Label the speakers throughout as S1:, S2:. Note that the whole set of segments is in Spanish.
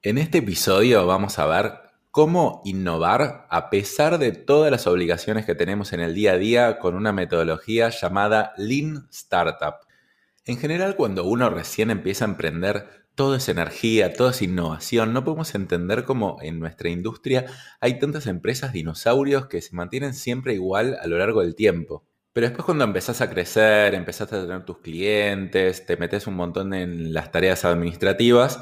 S1: En este episodio vamos a ver cómo innovar a pesar de todas las obligaciones que tenemos en el día a día con una metodología llamada Lean Startup. En general, cuando uno recién empieza a emprender, todo es energía, todo es innovación. No podemos entender cómo en nuestra industria hay tantas empresas dinosaurios que se mantienen siempre igual a lo largo del tiempo. Pero después cuando empezás a crecer, empezás a tener tus clientes, te metes un montón en las tareas administrativas,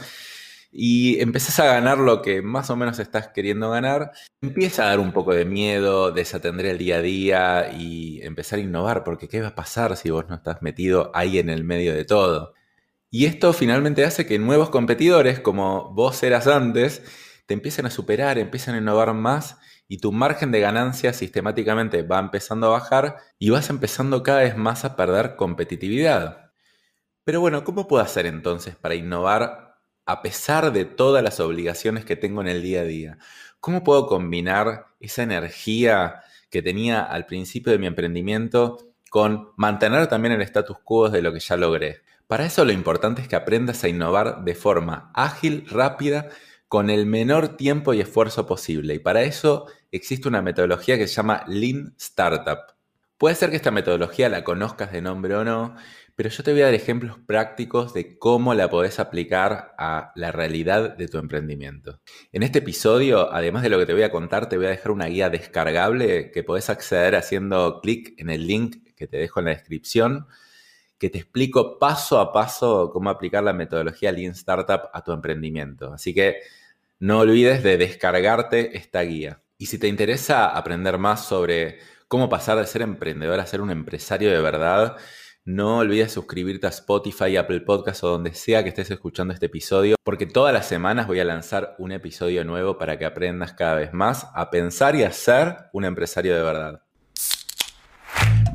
S1: y empezás a ganar lo que más o menos estás queriendo ganar, empieza a dar un poco de miedo, desatender el día a día y empezar a innovar, porque ¿qué va a pasar si vos no estás metido ahí en el medio de todo? Y esto finalmente hace que nuevos competidores, como vos eras antes, te empiecen a superar, empiezan a innovar más y tu margen de ganancia sistemáticamente va empezando a bajar y vas empezando cada vez más a perder competitividad. Pero bueno, ¿cómo puedo hacer entonces para innovar a pesar de todas las obligaciones que tengo en el día a día? ¿Cómo puedo combinar esa energía que tenía al principio de mi emprendimiento con mantener también el status quo de lo que ya logré? Para eso lo importante es que aprendas a innovar de forma ágil, rápida, con el menor tiempo y esfuerzo posible. Y para eso existe una metodología que se llama Lean Startup. Puede ser que esta metodología la conozcas de nombre o no, pero yo te voy a dar ejemplos prácticos de cómo la podés aplicar a la realidad de tu emprendimiento. En este episodio, además de lo que te voy a contar, te voy a dejar una guía descargable que podés acceder haciendo clic en el link que te dejo en la descripción, que te explico paso a paso cómo aplicar la metodología Lean Startup a tu emprendimiento. Así que no olvides de descargarte esta guía. Y si te interesa aprender más sobre cómo pasar de ser emprendedor a ser un empresario de verdad, no olvides suscribirte a Spotify, Apple Podcasts o donde sea que estés escuchando este episodio, porque todas las semanas voy a lanzar un episodio nuevo para que aprendas cada vez más a pensar y a ser un empresario de verdad.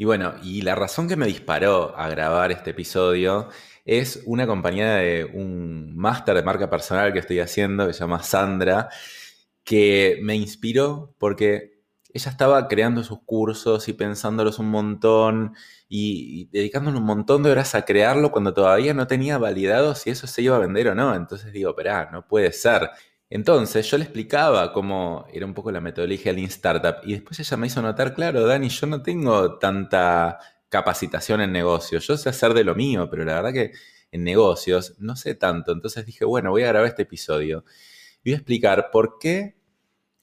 S1: Y bueno, y la razón que me disparó a grabar este episodio es una compañía de un máster de marca personal que estoy haciendo, que se llama Sandra, que me inspiró porque ella estaba creando sus cursos y pensándolos un montón y, dedicándole un montón de horas a crearlo cuando todavía no tenía validado si eso se iba a vender o no. Entonces digo, espera, no puede ser. Entonces yo le explicaba cómo era un poco la metodología Lean Startup y después ella me hizo notar, claro, Dani, yo no tengo tanta capacitación en negocios, yo sé hacer de lo mío, pero la verdad que en negocios no sé tanto. Entonces dije, bueno, voy a grabar este episodio y voy a explicar por qué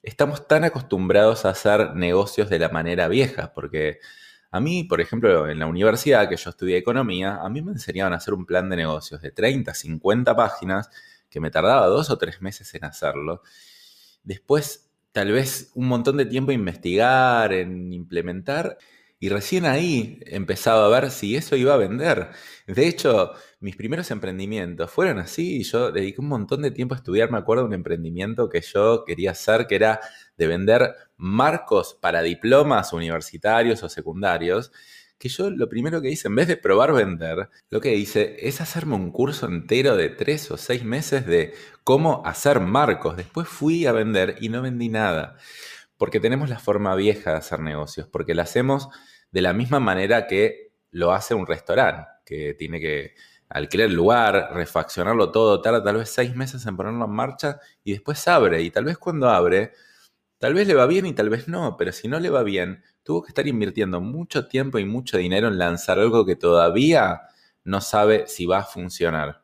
S1: estamos tan acostumbrados a hacer negocios de la manera vieja, porque a mí, por ejemplo, en la universidad que yo estudié economía, a mí me enseñaban a hacer un plan de negocios de 30, 50 páginas que me tardaba dos o tres meses en hacerlo. Después, tal vez un montón de tiempo en investigar, en implementar, y recién ahí empezaba a ver si eso iba a vender. De hecho, mis primeros emprendimientos fueron así. Yo dediqué un montón de tiempo a estudiar. Me acuerdo un emprendimiento que yo quería hacer, que era de vender marcos para diplomas universitarios o secundarios que yo lo primero que hice, en vez de probar vender, lo que hice es hacerme un curso entero de tres o seis meses de cómo hacer marcos. Después fui a vender y no vendí nada. Porque tenemos la forma vieja de hacer negocios, porque lo hacemos de la misma manera que lo hace un restaurante, que tiene que alquilar el lugar, refaccionarlo todo, tarda tal vez seis meses en ponerlo en marcha y después abre. Y tal vez cuando abre, tal vez le va bien y tal vez no, pero si no le va bien, tuvo que estar invirtiendo mucho tiempo y mucho dinero en lanzar algo que todavía no sabe si va a funcionar.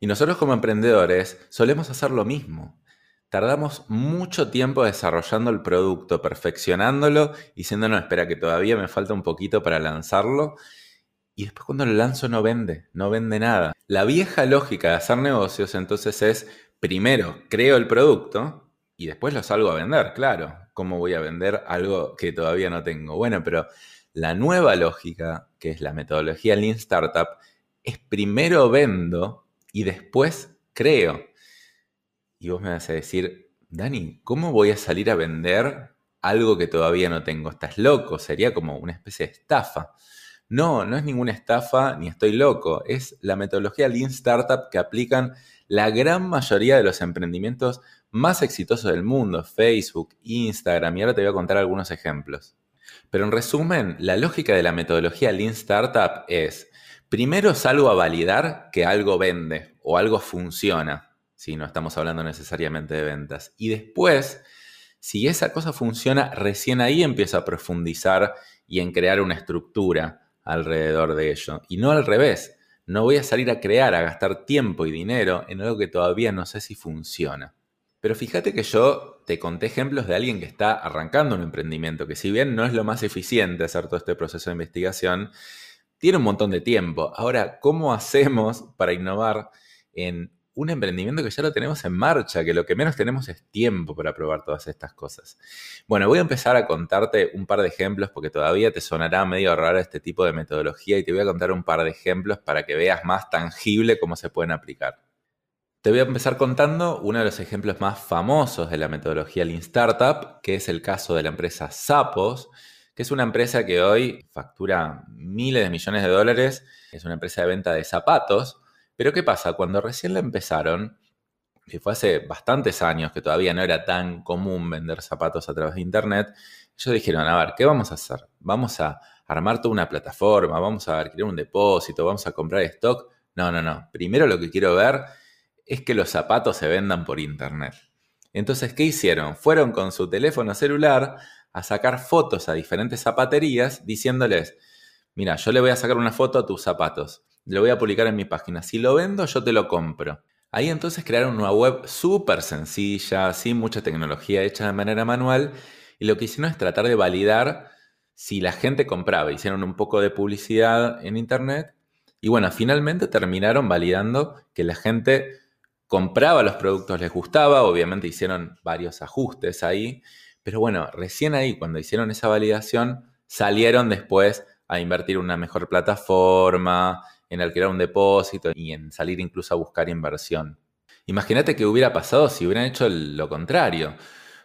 S1: Y nosotros como emprendedores solemos hacer lo mismo. Tardamos mucho tiempo desarrollando el producto, perfeccionándolo y siendo, no, espera que todavía me falta un poquito para lanzarlo. Y después cuando lo lanzo no vende, no vende nada. La vieja lógica de hacer negocios entonces es, primero creo el producto y después lo salgo a vender, claro. ¿cómo voy a vender algo que todavía no tengo? Bueno, pero la nueva lógica, que es la metodología Lean Startup, es primero vendo y después creo. Y vos me vas a decir, Dani, ¿cómo voy a salir a vender algo que todavía no tengo? Estás loco, sería como una especie de estafa. No, no es ninguna estafa ni estoy loco, es la metodología Lean Startup que aplican la gran mayoría de los emprendimientos más exitosos del mundo, Facebook, Instagram, y ahora te voy a contar algunos ejemplos. Pero en resumen, la lógica de la metodología Lean Startup es, primero salgo a validar que algo vende o algo funciona, si no estamos hablando necesariamente de ventas, y después, si esa cosa funciona, recién ahí empiezo a profundizar y en crear una estructura alrededor de ello, y no al revés. No voy a salir a crear, a gastar tiempo y dinero en algo que todavía no sé si funciona. Pero fíjate que yo te conté ejemplos de alguien que está arrancando un emprendimiento, que si bien no es lo más eficiente hacer todo este proceso de investigación, tiene un montón de tiempo. Ahora, ¿cómo hacemos para innovar en un emprendimiento que ya lo tenemos en marcha, que lo que menos tenemos es tiempo para probar todas estas cosas. Bueno, voy a empezar a contarte un par de ejemplos porque todavía te sonará medio raro este tipo de metodología y te voy a contar un par de ejemplos para que veas más tangible cómo se pueden aplicar. Te voy a empezar contando uno de los ejemplos más famosos de la metodología Lean Startup, que es el caso de la empresa Sapos, que es una empresa que hoy factura miles de millones de dólares, es una empresa de venta de zapatos, pero ¿qué pasa? Cuando recién la empezaron, que fue hace bastantes años que todavía no era tan común vender zapatos a través de Internet, ellos dijeron, a ver, ¿qué vamos a hacer? Vamos a armar toda una plataforma, vamos a adquirir un depósito, vamos a comprar stock. No, no, no. Primero lo que quiero ver es que los zapatos se vendan por internet. Entonces, ¿qué hicieron? Fueron con su teléfono celular a sacar fotos a diferentes zapaterías diciéndoles, mira, yo le voy a sacar una foto a tus zapatos, lo voy a publicar en mi página, si lo vendo yo te lo compro. Ahí entonces crearon una web súper sencilla, sin mucha tecnología, hecha de manera manual, y lo que hicieron es tratar de validar si la gente compraba. Hicieron un poco de publicidad en Internet y bueno, finalmente terminaron validando que la gente compraba los productos, les gustaba, obviamente hicieron varios ajustes ahí, pero bueno, recién ahí, cuando hicieron esa validación, salieron después a invertir en una mejor plataforma, en alquilar un depósito y en salir incluso a buscar inversión. Imagínate qué hubiera pasado si hubieran hecho lo contrario,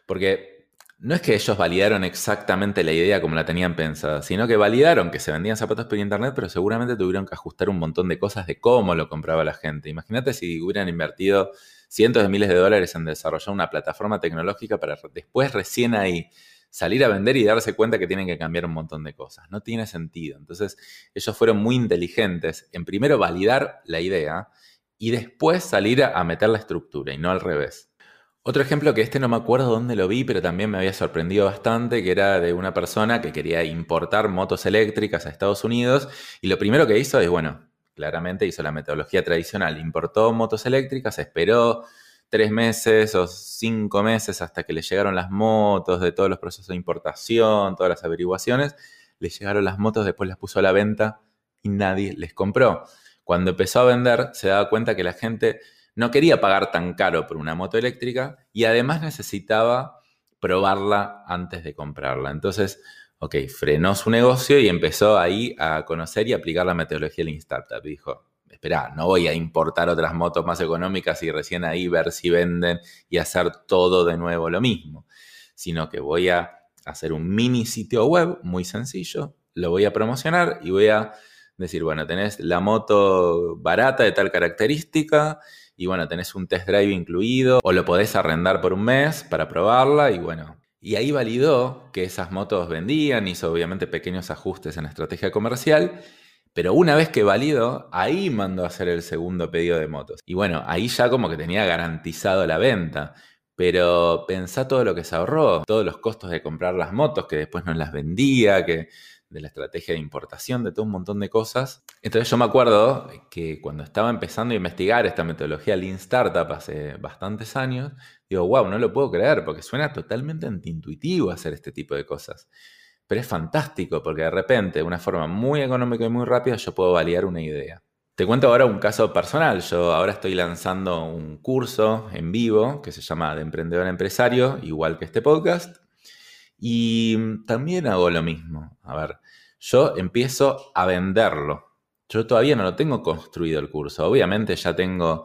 S1: porque no es que ellos validaron exactamente la idea como la tenían pensada, sino que validaron que se vendían zapatos por internet, pero seguramente tuvieron que ajustar un montón de cosas de cómo lo compraba la gente. Imagínate si hubieran invertido cientos de miles de dólares en desarrollar una plataforma tecnológica para después recién ahí salir a vender y darse cuenta que tienen que cambiar un montón de cosas. No tiene sentido. Entonces, ellos fueron muy inteligentes en primero validar la idea y después salir a meter la estructura y no al revés. Otro ejemplo que este no me acuerdo dónde lo vi, pero también me había sorprendido bastante, que era de una persona que quería importar motos eléctricas a Estados Unidos y lo primero que hizo es, bueno, claramente hizo la metodología tradicional, importó motos eléctricas, esperó tres meses o cinco meses hasta que le llegaron las motos de todos los procesos de importación, todas las averiguaciones, le llegaron las motos, después las puso a la venta y nadie les compró. Cuando empezó a vender, se daba cuenta que la gente no quería pagar tan caro por una moto eléctrica y además necesitaba probarla antes de comprarla. Entonces, ok, frenó su negocio y empezó ahí a conocer y aplicar la metodología Lean Startup. Dijo, espera, no voy a importar otras motos más económicas y recién ahí ver si venden y hacer todo de nuevo lo mismo, sino que voy a hacer un mini sitio web muy sencillo, lo voy a promocionar y voy a decir, bueno, tenés la moto barata de tal característica y bueno, tenés un test drive incluido o lo podés arrendar por un mes para probarla y bueno. Y ahí validó que esas motos vendían, hizo obviamente pequeños ajustes en la estrategia comercial, pero una vez que validó, ahí mandó a hacer el segundo pedido de motos. Y bueno, ahí ya como que tenía garantizado la venta. Pero pensá todo lo que se ahorró, todos los costos de comprar las motos, que después no las vendía, que de la estrategia de importación, de todo un montón de cosas. Entonces yo me acuerdo que cuando estaba empezando a investigar esta metodología Lean Startup hace bastantes años, digo, wow, no lo puedo creer porque suena totalmente antiintuitivo hacer este tipo de cosas. Pero es fantástico porque de repente, de una forma muy económica y muy rápida, yo puedo validar una idea. Te cuento ahora un caso personal. Yo ahora estoy lanzando un curso en vivo que se llama De Emprendedor a Empresario, igual que este podcast. Y también hago lo mismo. A ver, yo empiezo a venderlo. Yo todavía no lo tengo construido el curso. Obviamente ya tengo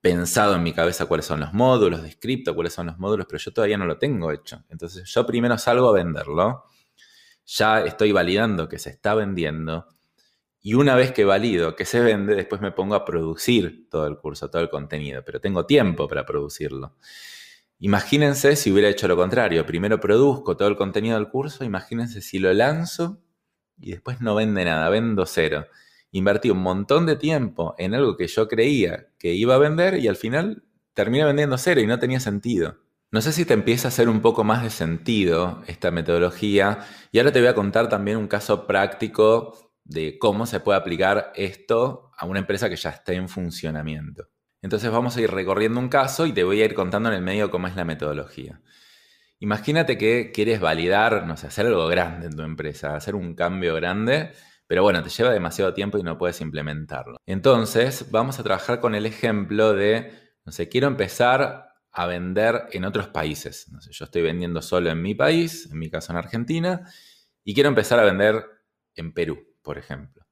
S1: pensado en mi cabeza cuáles son los módulos, descrito cuáles son los módulos, pero yo todavía no lo tengo hecho. Entonces yo primero salgo a venderlo, ya estoy validando que se está vendiendo y una vez que valido que se vende, después me pongo a producir todo el curso, todo el contenido, pero tengo tiempo para producirlo. Imagínense si hubiera hecho lo contrario. Primero produzco todo el contenido del curso, imagínense si lo lanzo y después no vende nada, vendo cero. Invertí un montón de tiempo en algo que yo creía que iba a vender y al final terminé vendiendo cero y no tenía sentido. No sé si te empieza a hacer un poco más de sentido esta metodología y ahora te voy a contar también un caso práctico de cómo se puede aplicar esto a una empresa que ya esté en funcionamiento. Entonces vamos a ir recorriendo un caso y te voy a ir contando en el medio cómo es la metodología. Imagínate que quieres validar, no sé, hacer algo grande en tu empresa, hacer un cambio grande, pero bueno, te lleva demasiado tiempo y no puedes implementarlo. Entonces vamos a trabajar con el ejemplo de, no sé, quiero empezar a vender en otros países. No sé, yo estoy vendiendo solo en mi país, en mi caso en Argentina, y quiero empezar a vender en Perú, por ejemplo.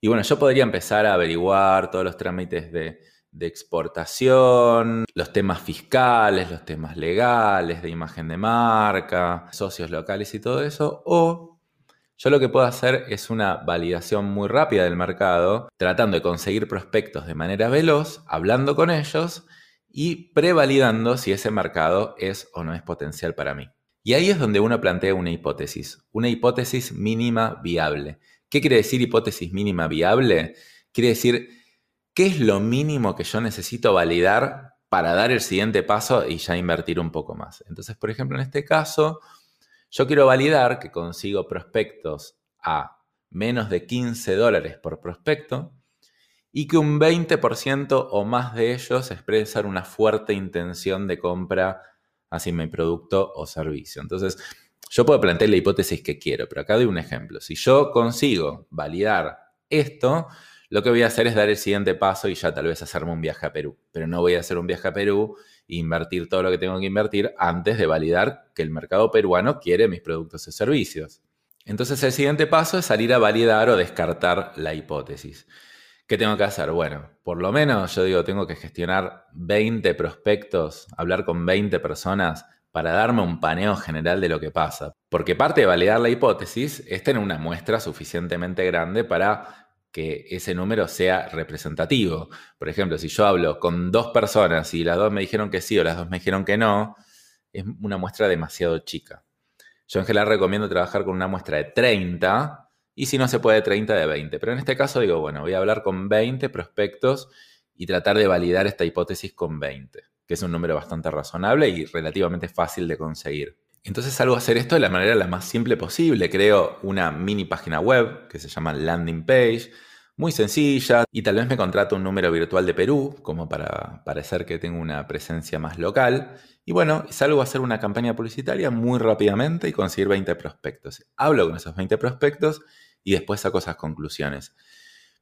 S1: Y bueno, yo podría empezar a averiguar todos los trámites de de exportación, los temas fiscales, los temas legales, de imagen de marca, socios locales y todo eso, o yo lo que puedo hacer es una validación muy rápida del mercado, tratando de conseguir prospectos de manera veloz, hablando con ellos y prevalidando si ese mercado es o no es potencial para mí. Y ahí es donde uno plantea una hipótesis, una hipótesis mínima viable. ¿Qué quiere decir hipótesis mínima viable? Quiere decir ¿Qué es lo mínimo que yo necesito validar para dar el siguiente paso y ya invertir un poco más? Entonces, por ejemplo, en este caso, yo quiero validar que consigo prospectos a menos de 15 dólares por prospecto y que un 20% o más de ellos expresan una fuerte intención de compra hacia mi producto o servicio. Entonces, yo puedo plantear la hipótesis que quiero, pero acá doy un ejemplo. Si yo consigo validar esto, lo que voy a hacer es dar el siguiente paso y ya tal vez hacerme un viaje a Perú. Pero no voy a hacer un viaje a Perú e invertir todo lo que tengo que invertir antes de validar que el mercado peruano quiere mis productos y servicios. Entonces el siguiente paso es salir a validar o descartar la hipótesis. ¿Qué tengo que hacer? Bueno, por lo menos yo digo, tengo que gestionar 20 prospectos, hablar con 20 personas para darme un paneo general de lo que pasa. Porque parte de validar la hipótesis es tener una muestra suficientemente grande para que ese número sea representativo. Por ejemplo, si yo hablo con dos personas y las dos me dijeron que sí o las dos me dijeron que no, es una muestra demasiado chica. Yo en general recomiendo trabajar con una muestra de 30 y si no se puede 30 de 20. Pero en este caso digo, bueno, voy a hablar con 20 prospectos y tratar de validar esta hipótesis con 20, que es un número bastante razonable y relativamente fácil de conseguir. Entonces salgo a hacer esto de la manera la más simple posible. Creo una mini página web que se llama landing page, muy sencilla, y tal vez me contrato un número virtual de Perú, como para parecer que tengo una presencia más local. Y bueno, salgo a hacer una campaña publicitaria muy rápidamente y conseguir 20 prospectos. Hablo con esos 20 prospectos y después saco esas conclusiones.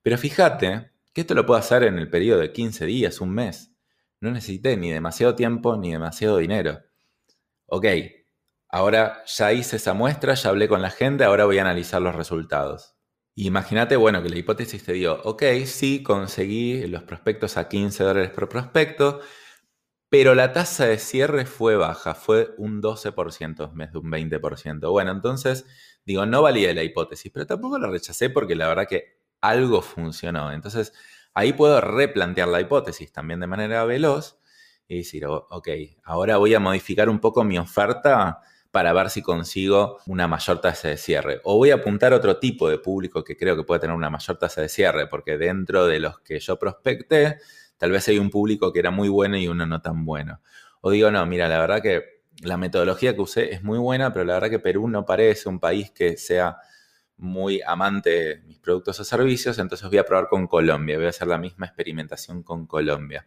S1: Pero fíjate que esto lo puedo hacer en el periodo de 15 días, un mes. No necesité ni demasiado tiempo ni demasiado dinero. Ok, Ahora ya hice esa muestra, ya hablé con la gente, ahora voy a analizar los resultados. Imagínate, bueno, que la hipótesis te dio, ok, sí, conseguí los prospectos a 15 dólares por prospecto, pero la tasa de cierre fue baja, fue un 12% en vez de un 20%. Bueno, entonces, digo, no valía la hipótesis, pero tampoco la rechacé porque la verdad que algo funcionó. Entonces, ahí puedo replantear la hipótesis también de manera veloz y decir, ok, ahora voy a modificar un poco mi oferta para ver si consigo una mayor tasa de cierre. O voy a apuntar a otro tipo de público que creo que puede tener una mayor tasa de cierre, porque dentro de los que yo prospecté, tal vez hay un público que era muy bueno y uno no tan bueno. O digo, no, mira, la verdad que la metodología que usé es muy buena, pero la verdad que Perú no parece un país que sea muy amante de mis productos o servicios, entonces voy a probar con Colombia, voy a hacer la misma experimentación con Colombia.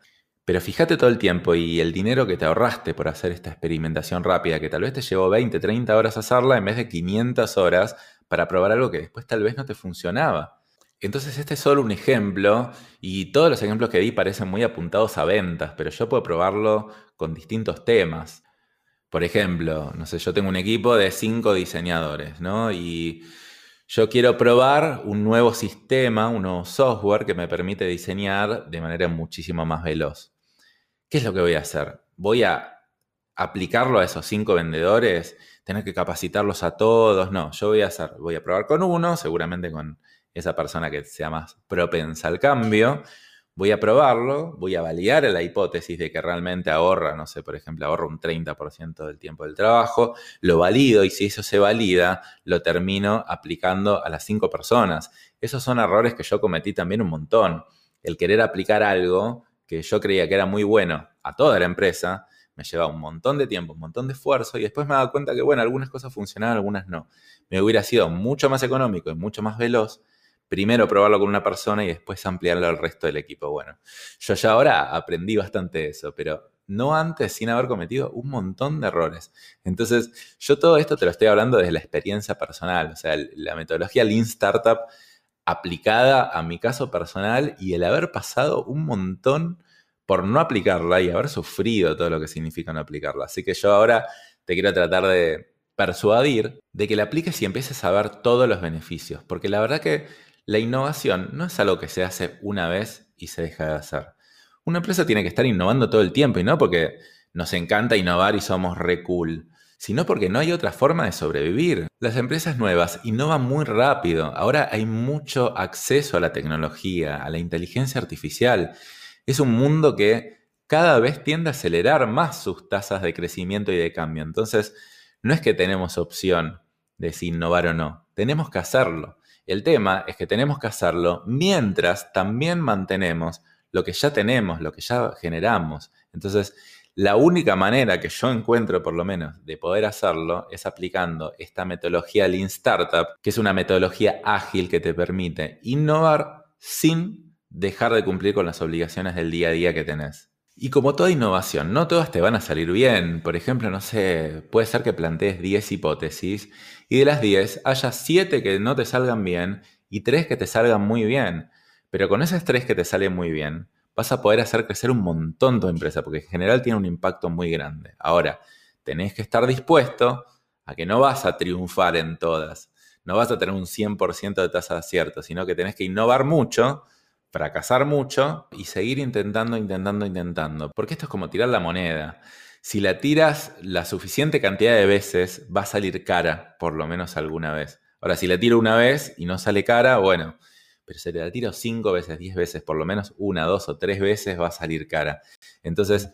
S1: Pero fíjate todo el tiempo y el dinero que te ahorraste por hacer esta experimentación rápida, que tal vez te llevó 20, 30 horas hacerla en vez de 500 horas para probar algo que después tal vez no te funcionaba. Entonces este es solo un ejemplo y todos los ejemplos que di parecen muy apuntados a ventas, pero yo puedo probarlo con distintos temas. Por ejemplo, no sé, yo tengo un equipo de 5 diseñadores, ¿no? Y yo quiero probar un nuevo sistema, un nuevo software que me permite diseñar de manera muchísimo más veloz. ¿Qué es lo que voy a hacer? ¿Voy a aplicarlo a esos cinco vendedores? ¿Tener que capacitarlos a todos? No, yo voy a hacer, voy a probar con uno, seguramente con esa persona que sea más propensa al cambio voy a probarlo, voy a validar la hipótesis de que realmente ahorra, no sé, por ejemplo, ahorra un 30% del tiempo del trabajo, lo valido y si eso se valida, lo termino aplicando a las cinco personas. Esos son errores que yo cometí también un montón. El querer aplicar algo que yo creía que era muy bueno a toda la empresa, me lleva un montón de tiempo, un montón de esfuerzo y después me dado cuenta que, bueno, algunas cosas funcionaban, algunas no. Me hubiera sido mucho más económico y mucho más veloz primero probarlo con una persona y después ampliarlo al resto del equipo. Bueno, yo ya ahora aprendí bastante eso, pero no antes sin haber cometido un montón de errores. Entonces, yo todo esto te lo estoy hablando desde la experiencia personal, o sea, la metodología Lean Startup aplicada a mi caso personal y el haber pasado un montón por no aplicarla y haber sufrido todo lo que significa no aplicarla. Así que yo ahora te quiero tratar de persuadir de que la apliques y empieces a ver todos los beneficios, porque la verdad que la innovación no es algo que se hace una vez y se deja de hacer. Una empresa tiene que estar innovando todo el tiempo y no porque nos encanta innovar y somos re cool, sino porque no hay otra forma de sobrevivir. Las empresas nuevas innovan muy rápido. Ahora hay mucho acceso a la tecnología, a la inteligencia artificial. Es un mundo que cada vez tiende a acelerar más sus tasas de crecimiento y de cambio. Entonces, no es que tenemos opción de si innovar o no, tenemos que hacerlo. El tema es que tenemos que hacerlo mientras también mantenemos lo que ya tenemos, lo que ya generamos. Entonces, la única manera que yo encuentro, por lo menos, de poder hacerlo es aplicando esta metodología Lean Startup, que es una metodología ágil que te permite innovar sin dejar de cumplir con las obligaciones del día a día que tenés. Y como toda innovación, no todas te van a salir bien. Por ejemplo, no sé, puede ser que plantees 10 hipótesis y de las 10 haya 7 que no te salgan bien y 3 que te salgan muy bien. Pero con esas 3 que te salen muy bien, vas a poder hacer crecer un montón tu empresa, porque en general tiene un impacto muy grande. Ahora, tenés que estar dispuesto a que no vas a triunfar en todas. No vas a tener un 100% de tasa de acierto, sino que tenés que innovar mucho fracasar mucho y seguir intentando, intentando, intentando. Porque esto es como tirar la moneda. Si la tiras la suficiente cantidad de veces, va a salir cara, por lo menos alguna vez. Ahora, si la tiro una vez y no sale cara, bueno, pero si la tiro cinco veces, diez veces, por lo menos una, dos o tres veces va a salir cara. Entonces,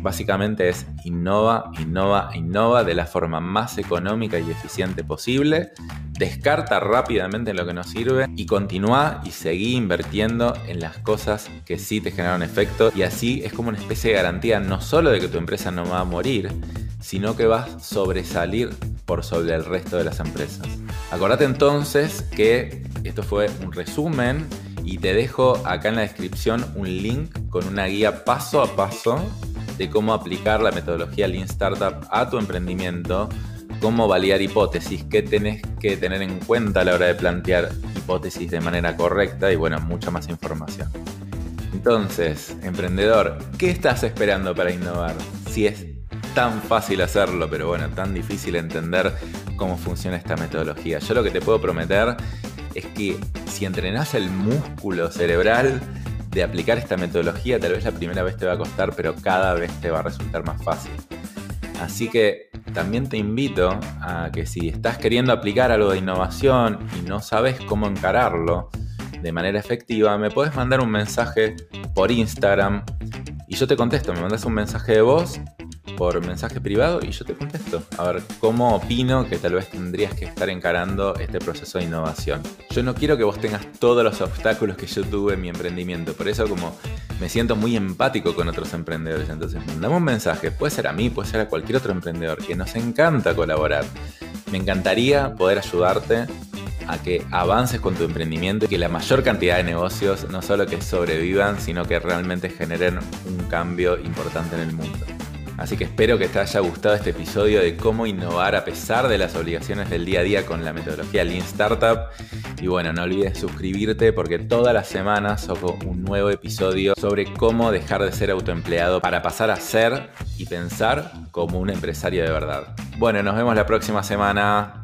S1: básicamente es innova, innova, innova de la forma más económica y eficiente posible. Descarta rápidamente lo que no sirve y continúa y seguí invirtiendo en las cosas que sí te generan efecto. Y así es como una especie de garantía no solo de que tu empresa no va a morir, sino que va a sobresalir por sobre el resto de las empresas. Acordate entonces que esto fue un resumen y te dejo acá en la descripción un link con una guía paso a paso de cómo aplicar la metodología Lean Startup a tu emprendimiento, cómo validar hipótesis, qué tenés que tener en cuenta a la hora de plantear hipótesis de manera correcta y bueno, mucha más información. Entonces, emprendedor, ¿qué estás esperando para innovar? Si es tan fácil hacerlo, pero bueno, tan difícil entender cómo funciona esta metodología. Yo lo que te puedo prometer es que si entrenás el músculo cerebral de aplicar esta metodología, tal vez la primera vez te va a costar, pero cada vez te va a resultar más fácil. Así que también te invito a que si estás queriendo aplicar algo de innovación y no sabes cómo encararlo de manera efectiva, me puedes mandar un mensaje por Instagram y yo te contesto, me mandas un mensaje de voz por mensaje privado y yo te contesto. A ver cómo opino que tal vez tendrías que estar encarando este proceso de innovación. Yo no quiero que vos tengas todos los obstáculos que yo tuve en mi emprendimiento. Por eso como me siento muy empático con otros emprendedores. Entonces mandame un mensaje. Puede ser a mí, puede ser a cualquier otro emprendedor que nos encanta colaborar. Me encantaría poder ayudarte a que avances con tu emprendimiento y que la mayor cantidad de negocios no solo que sobrevivan, sino que realmente generen un cambio importante en el mundo. Así que espero que te haya gustado este episodio de cómo innovar a pesar de las obligaciones del día a día con la metodología Lean Startup. Y bueno, no olvides suscribirte porque todas las semanas saco un nuevo episodio sobre cómo dejar de ser autoempleado para pasar a ser y pensar como un empresario de verdad. Bueno, nos vemos la próxima semana.